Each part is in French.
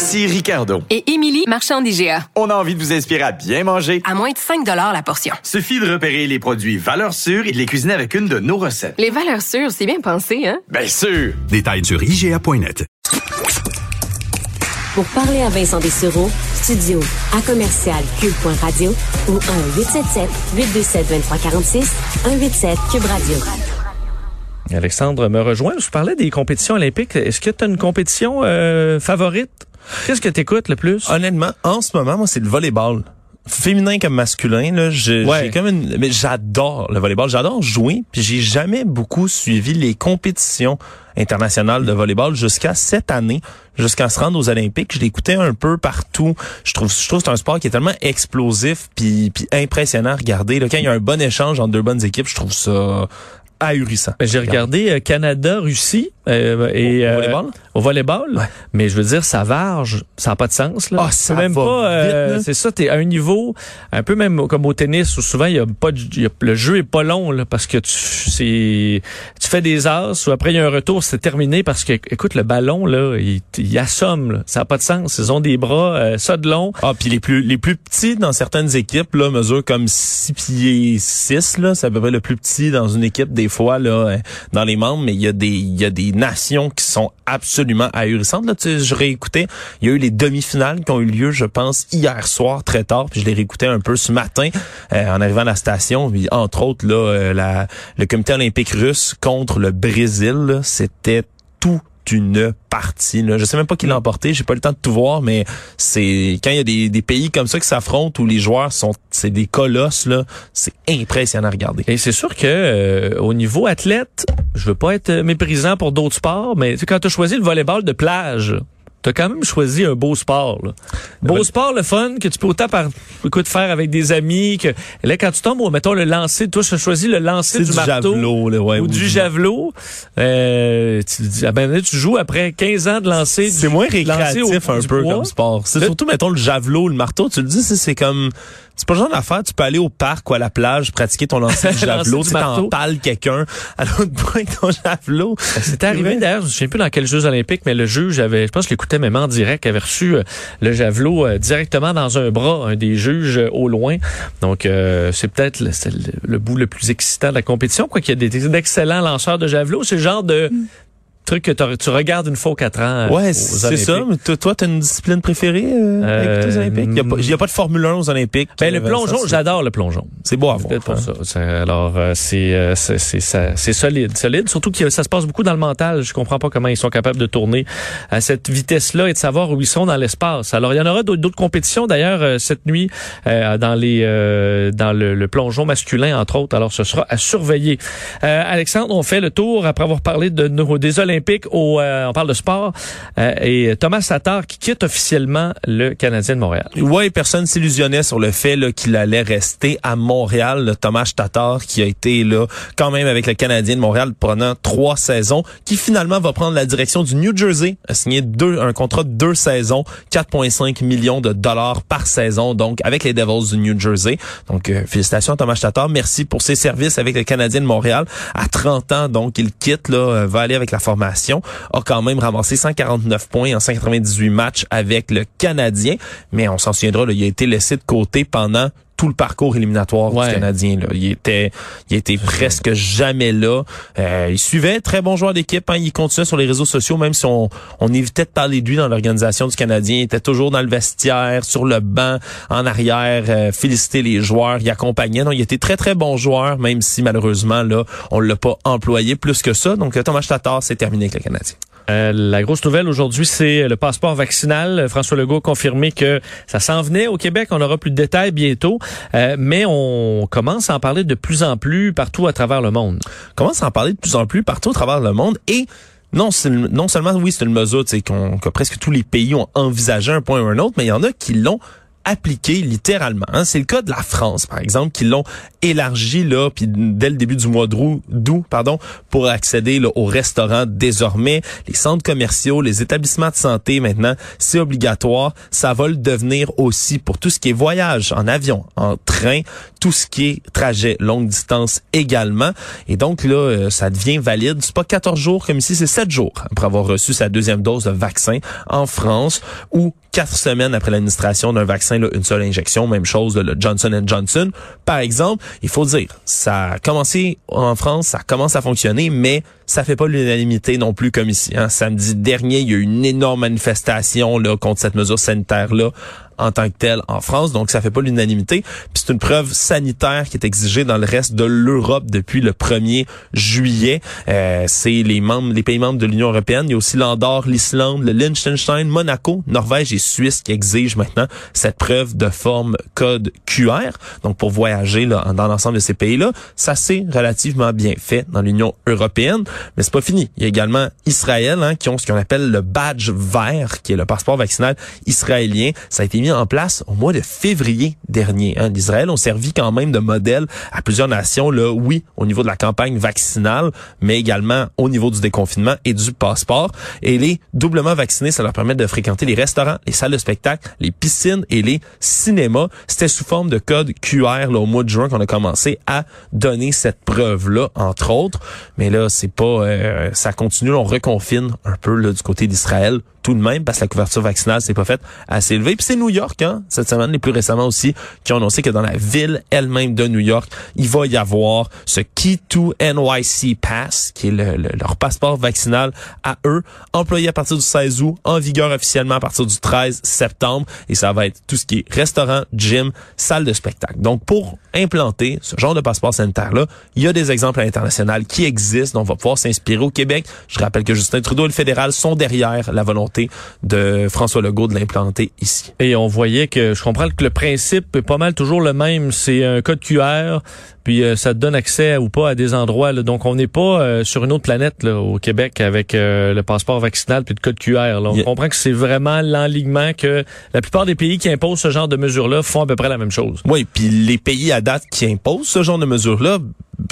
Ici Ricardo. Et Émilie, marchand d'IGA. On a envie de vous inspirer à bien manger. À moins de 5 la portion. Suffit de repérer les produits valeurs sûres et de les cuisiner avec une de nos recettes. Les valeurs sûres, c'est bien pensé, hein? Bien sûr! Détails sur IGA.net. Pour parler à Vincent Dessureau, studio à commercial cube.radio ou 1-877-827-2346, 187 Cube Radio. Alexandre me rejoint. Je parlais des compétitions olympiques. Est-ce que tu as une compétition euh, favorite? Qu'est-ce que tu écoutes le plus? Honnêtement, en ce moment, moi, c'est le volleyball. Féminin comme masculin, là, Ouais. j'ai comme une, mais j'adore le volleyball, j'adore jouer, puis j'ai jamais beaucoup suivi les compétitions internationales de volleyball jusqu'à cette année, jusqu'à se rendre aux Olympiques. Je l'écoutais un peu partout. Je trouve, je trouve que c'est un sport qui est tellement explosif puis, puis impressionnant à regarder. Là, quand il y a un bon échange entre deux bonnes équipes, je trouve ça ahurissant. Ben, J'ai regardé euh, Canada-Russie euh, et Au- au euh, volleyball? au volleyball. Ouais. mais je veux dire ça varge, ça n'a pas de sens là. Ah, ça même va pas euh, c'est ça, tu es à un niveau un peu même comme au tennis où souvent il y a pas de- il y a- le jeu est pas long là parce que tu c'est tu fais des as ou après il y a un retour, c'est terminé parce que écoute le ballon là, il, il assomme là. ça n'a pas de sens, ils ont des bras euh, ça de long. Ah, puis les plus les plus petits dans certaines équipes là mesurent comme 6 pieds 6 là, c'est à peu près le plus petit dans une équipe des fois là euh, dans les membres, mais il y a des il y a des nations qui sont absolument ahurissantes là, tu sais, je réécoutais, il y a eu les demi-finales qui ont eu lieu je pense hier soir très tard, puis je les réécoutais un peu ce matin euh, en arrivant à la station, entre autres là euh, le comité olympique russe contre le Brésil, c'était tout une partie. Là. Je sais même pas qui l'a emporté, j'ai pas le temps de tout voir, mais c'est quand il y a des, des pays comme ça qui s'affrontent où les joueurs sont c'est des colosses là, c'est impressionnant à regarder. Et c'est sûr que euh, au niveau athlète, je veux pas être méprisant pour d'autres sports, mais quand tu as choisi le volleyball de plage, T'as quand même choisi un beau sport. Là. Beau sport, le fun, que tu peux autant par écoute, faire avec des amis. que Là, quand tu tombes, mettons, le lancer, toi, tu as choisi le lancer du, du marteau javelot, là, ouais, ou ou du javelot. Euh, tu, dis, ah ben, là, tu joues après 15 ans de lancer. C'est moins récréatif au- un peu comme sport. C'est surtout mettons le javelot, le marteau, tu le dis c'est comme c'est pas le genre d'affaire, tu peux aller au parc ou à la plage pratiquer ton lancer de javelot, tu marteau. t'empales quelqu'un à l'autre bout avec ton javelot. C'est arrivé d'ailleurs, je ne sais plus dans quels Jeux olympiques, mais le juge avait, je pense que je l'écoutais même en direct, avait reçu euh, le javelot euh, directement dans un bras, un des juges euh, au loin. Donc euh, c'est peut-être le, c'est le- le bout le plus excitant de la compétition, quoi qu'il y a des, d'excellents lanceurs de javelot. C'est le genre de truc que tu regardes une fois aux quatre ans. euh, Ouais, c'est ça. Mais toi, toi, t'as une discipline préférée euh, à écouter aux Euh, Olympiques? Il y a a pas de Formule 1 aux Olympiques. Ben, le Euh, plongeon, j'adore le plongeon. C'est beau à voir. pour hein. ça. Alors, euh, c'est euh, c'est c'est ça- c'est solide, solide. Surtout que ça se passe beaucoup dans le mental. Je comprends pas comment ils sont capables de tourner à cette vitesse-là et de savoir où ils sont dans l'espace. Alors, il y en aura d'autres compétitions d'ailleurs euh, cette nuit euh, dans les euh, dans le, le plongeon masculin entre autres. Alors, ce sera à surveiller. Euh, Alexandre, on fait le tour après avoir parlé de nos des Olympiques. Euh, on parle de sport euh, et Thomas Tatar qui quitte officiellement le Canadien de Montréal. Ouais, personne s'illusionnait sur le fait qu'il allait rester à Montréal. Le Thomas Tatar qui a été là quand même avec le Canadien de Montréal pendant trois saisons, qui finalement va prendre la direction du New Jersey, a signé deux, un contrat de deux saisons, 4,5 millions de dollars par saison, donc avec les Devils du New Jersey. Donc euh, félicitations à Thomas Tatar, merci pour ses services avec le Canadien de Montréal. À 30 ans, donc il quitte là, va aller avec la formation, a quand même ramassé 149 points en 198 matchs avec le Canadien, mais on s'en souviendra, il a été laissé de côté pendant tout le parcours éliminatoire Ouais. du Canadien. Là. Il était, il était presque jamais là. Euh, il suivait très bon joueur d'équipe. Hein. Il continuait sur les réseaux sociaux, même si on, on évitait de parler de lui dans l'organisation du Canadien. Il était toujours dans le vestiaire, sur le banc, en arrière, euh, féliciter les joueurs. Il accompagnait. Donc, il était très très bon joueur, même si malheureusement là, on l'a pas employé plus que ça. Donc, euh, Thomas Tatar, c'est terminé avec le Canadien. Euh, la grosse nouvelle aujourd'hui, c'est le passeport vaccinal. François Legault a confirmé que ça s'en venait au Québec. On aura plus de détails bientôt, Euh, mais on commence à en parler de plus en plus partout à travers le monde. commence à en parler de plus en plus partout à travers le monde et non, seulement oui, c'est une mesure qu'on- que presque tous les pays ont envisagé un point ou un autre, mais il y en a qui l'ont appliqué littéralement. hein. C'est le cas de la France, par exemple, qui l'ont élargi là, puis dès le début du mois d'août, d'août, pardon, pour accéder là, aux restaurants désormais, les centres commerciaux, les établissements de santé maintenant, c'est obligatoire. Ça va le devenir aussi pour tout ce qui est voyage en avion, en train, tout ce qui est trajet longue distance également. Et donc là, euh, ça devient valide. C'est pas 14 jours comme ici, c'est 7 jours après avoir reçu sa deuxième dose de vaccin en France ou quatre semaines après l'administration d'un vaccin, là, une seule injection, même chose, là, le Johnson Johnson. Par exemple, il faut dire, ça a commencé en France, ça commence à fonctionner, mais ça fait pas l'unanimité non plus comme ici. Hein. Samedi dernier, il y a eu une énorme manifestation là, contre cette mesure sanitaire-là en tant que telle en France, donc ça fait pas l'unanimité. Puis c'est une preuve sanitaire qui est exigée dans le reste de l'Europe depuis le 1er juillet. Euh, c'est les membres, les pays membres de l'Union européenne. Il y a aussi l'Andorre, l'Islande, le Liechtenstein, Monaco, Norvège et Suisse qui exigent maintenant cette preuve de forme code QR. Donc pour voyager là, dans l'ensemble de ces pays-là, ça c'est relativement bien fait dans l'Union européenne. Mais c'est pas fini. Il y a également Israël hein, qui ont ce qu'on appelle le badge vert, qui est le passeport vaccinal israélien. Ça a été en place au mois de février dernier. Hein. L'Israël ont servi quand même de modèle à plusieurs nations, là, oui, au niveau de la campagne vaccinale, mais également au niveau du déconfinement et du passeport. Et les doublement vaccinés, ça leur permet de fréquenter les restaurants, les salles de spectacle, les piscines et les cinémas. C'était sous forme de code QR là, au mois de juin qu'on a commencé à donner cette preuve-là, entre autres. Mais là, c'est pas, euh, ça continue, on reconfine un peu là, du côté d'Israël tout de même parce que la couverture vaccinale s'est pas faite assez élevée. Puis c'est New York, hein, cette semaine, les plus récemment aussi, qui ont annoncé que dans la ville elle-même de New York, il va y avoir ce Key to NYC Pass, qui est le- le- leur passeport vaccinal à eux, employé à partir du 16 août, en vigueur officiellement à partir du 13 septembre. Et ça va être tout ce qui est restaurant, gym, salle de spectacle. Donc pour implanter ce genre de passeport sanitaire-là, il y a des exemples à l'international qui existent, dont on va pouvoir s'inspirer au Québec. Je rappelle que Justin Trudeau et le fédéral sont derrière la volonté de François Legault de l'implanter ici. Et on voyait que je comprends que le principe est pas mal toujours le même. C'est un code QR, puis euh, ça te donne accès ou pas à des endroits. là. Donc on n'est pas euh, sur une autre planète là, au Québec avec euh, le passeport vaccinal puis le code QR. là. On Yeah. comprend que c'est vraiment l'enlignement que la plupart des pays qui imposent ce genre de mesures-là font à peu près la même chose. Oui, puis les pays à date qui imposent ce genre de mesures-là,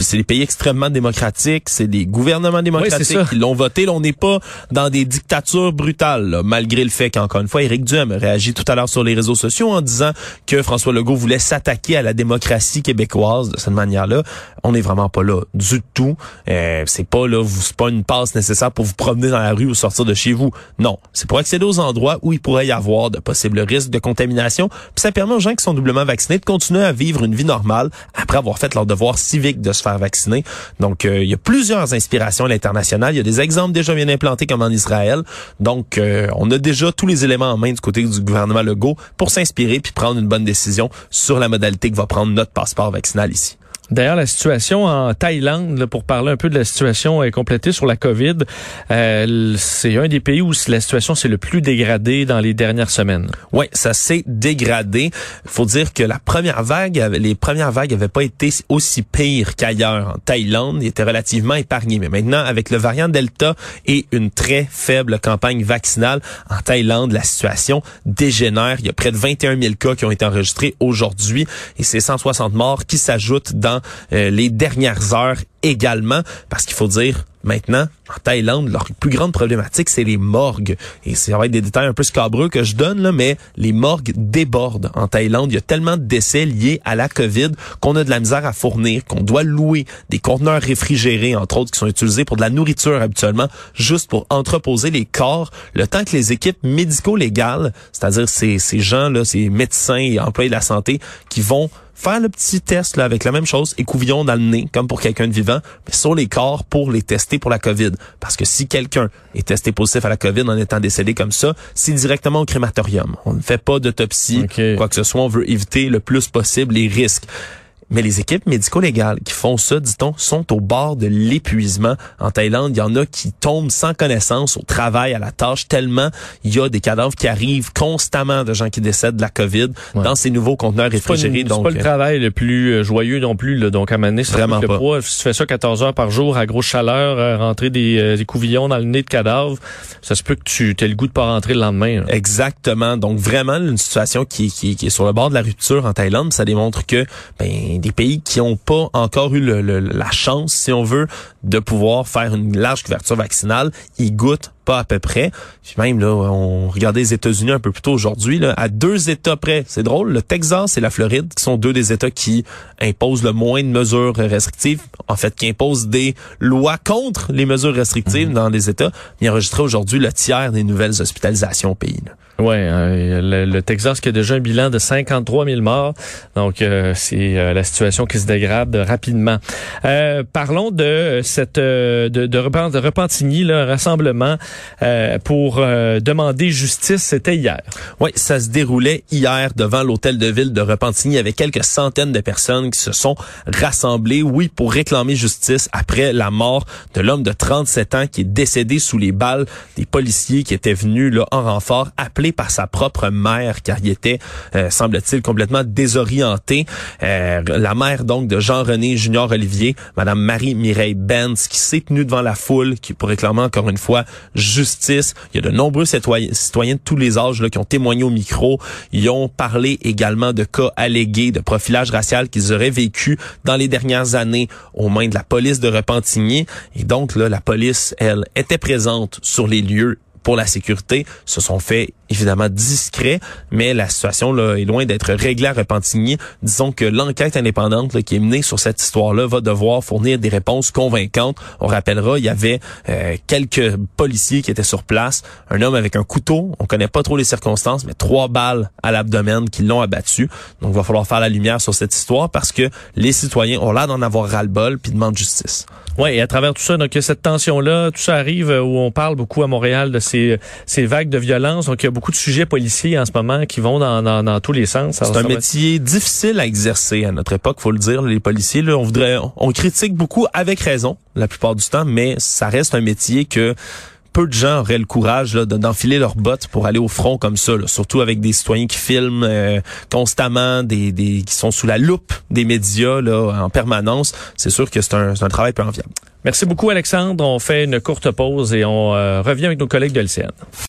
c'est des pays extrêmement démocratiques, c'est des gouvernements démocratiques ça. qui l'ont voté. Là, on n'est pas dans des dictatures brutales, là, malgré le fait qu'encore une fois, Éric Duhem a réagi tout à l'heure sur les réseaux sociaux en disant que François Legault voulait s'attaquer à la démocratie québécoise de cette manière-là. On n'est vraiment pas là du tout. Euh, c'est pas là, vous- c'est pas une passe nécessaire pour vous promener dans la rue ou sortir de chez vous. Non, c'est pour accéder aux endroits où il pourrait y avoir de possibles risques de contamination. Puis ça permet aux gens qui sont doublement vaccinés de continuer à vivre une vie normale après avoir fait leur devoir civique de se faire vacciner. Donc, euh, il y a plusieurs inspirations à l'international. Il y a des exemples déjà bien implantés comme en Israël. Donc, euh, on a déjà tous les éléments en main du côté du gouvernement Legault pour s'inspirer puis prendre une bonne décision sur la modalité que va prendre notre passeport vaccinal ici. D'ailleurs, la situation en Thaïlande, là, pour parler un peu de la situation est complétée sur la COVID, euh, c'est un des pays où la situation s'est le plus dégradée dans les dernières semaines. Oui, ça s'est dégradé. faut dire que la première vague, les premières vagues n'avaient pas été aussi pires qu'ailleurs. En Thaïlande, ils étaient relativement épargnés. Mais maintenant, avec le variant Delta et une très faible campagne vaccinale, en Thaïlande, la situation dégénère. Il y a près de 21 000 cas qui ont été enregistrés aujourd'hui et c'est 160 morts qui s'ajoutent dans euh, les dernières heures également. Parce qu'il faut dire, maintenant, en Thaïlande, leur plus grande problématique, c'est les morgues. Et ça va être des détails un peu scabreux que je donne, là, mais les morgues débordent en Thaïlande. Il y a tellement de décès liés à la COVID qu'on a de la misère à fournir, qu'on doit louer des conteneurs réfrigérés, entre autres, qui sont utilisés pour de la nourriture habituellement, juste pour entreposer les corps, le temps que les équipes médico-légales, c'est-à-dire ces, ces gens-là, ces médecins et employés de la santé, qui vont faire le petit test là avec la même chose, écouvillon dans le nez, comme pour quelqu'un de vivant, mais sur les corps pour les tester pour la COVID. Parce que si quelqu'un est testé positif à la COVID en étant décédé comme ça, c'est directement au crématorium. On ne fait pas d'autopsie, quoi que ce soit. On veut éviter le plus possible les risques. Mais les équipes médico-légales qui font ça, dit-on, sont au bord de l'épuisement. En Thaïlande, il y en a qui tombent sans connaissance au travail, à la tâche, tellement il y a des cadavres qui arrivent constamment de gens qui décèdent de la COVID Ouais. dans ces nouveaux conteneurs réfrigérés. c'est pas le euh, travail le plus euh, joyeux non plus. Là. Donc, à Mané, c'est Vraiment le pas. poids. Si tu fais ça 14 heures par jour à grosse chaleur, euh, rentrer des, euh, des couvillons dans le nez de cadavres, ça se peut que tu aies le goût de pas rentrer le lendemain. là. Exactement. Donc vraiment une situation qui, qui, qui est sur le bord de la rupture en Thaïlande. Ça démontre que ben, des pays qui n'ont pas encore eu le- le- la chance, si on veut, de pouvoir faire une large couverture vaccinale, ils goûtent pas à peu près. Puis même là, on regardait les États-Unis un peu plus tôt aujourd'hui, là, à deux États près. C'est drôle, le Texas et la Floride, qui sont deux des États qui imposent le moins de mesures restrictives, en fait, qui imposent des lois contre les mesures restrictives dans les États. Ils enregistraient aujourd'hui le tiers des nouvelles hospitalisations au pays. là. Ouais, euh, le, Texas qui a déjà un bilan de 53 000 morts. Donc, euh, c'est euh, la situation qui se dégrade rapidement. Euh, parlons de cette euh, de, de, Repent- de Repentigny, là, un rassemblement pour demander justice. C'était hier. Oui, ça se déroulait hier devant l'hôtel de ville de Repentigny avec quelques centaines de personnes qui se sont rassemblées, oui, pour réclamer justice après la mort de l'homme de 37 ans qui est décédé sous les balles des policiers qui étaient venus là en renfort, par sa propre mère car il était, euh, semble-t-il, complètement désorienté. Euh, la mère donc de Jean-René Junior Olivier, Madame Marie-Mireille Benz, qui s'est tenue devant la foule, qui pour réclamer encore une fois justice. Il y a de nombreux citoyens, citoyens de tous les âges là, qui ont témoigné au micro. Ils ont parlé également de cas allégués de profilage racial qu'ils auraient vécu dans les dernières années aux mains de la police de Repentigny. Et donc, là, la police, elle, était présente sur les lieux pour la sécurité, se sont fait évidemment discrets, mais la situation là, est loin d'être réglée à Repentigny. Disons que l'enquête indépendante là, qui est menée sur cette histoire-là va devoir fournir des réponses convaincantes. On rappellera, il y avait euh, quelques policiers qui étaient sur place, un homme avec un couteau, on connaît pas trop les circonstances, mais trois balles à l'abdomen qui l'ont abattu. Donc il va falloir faire la lumière sur cette histoire parce que les citoyens ont l'air d'en avoir ras-le-bol puis demandent justice. Ouais, et à travers tout ça, donc il y a cette tension-là, tout ça arrive euh, où on parle beaucoup à Montréal de ces, ces vagues de violence. Donc il y a beaucoup de sujets policiers en ce moment qui vont dans, dans, dans tous les sens. C'est un métier difficile à exercer à notre époque, faut le dire. Les policiers, là, on voudrait, on critique beaucoup avec raison la plupart du temps, mais ça reste un métier que peu de gens auraient le courage d'enfiler leurs bottes pour aller au front comme ça, surtout avec des citoyens qui filment euh, constamment, des, des qui sont sous la loupe des médias là, en permanence. C'est sûr que c'est un, c'est un travail peu enviable. Merci beaucoup, Alexandre. On fait une courte pause et on euh, revient avec nos collègues de LCN.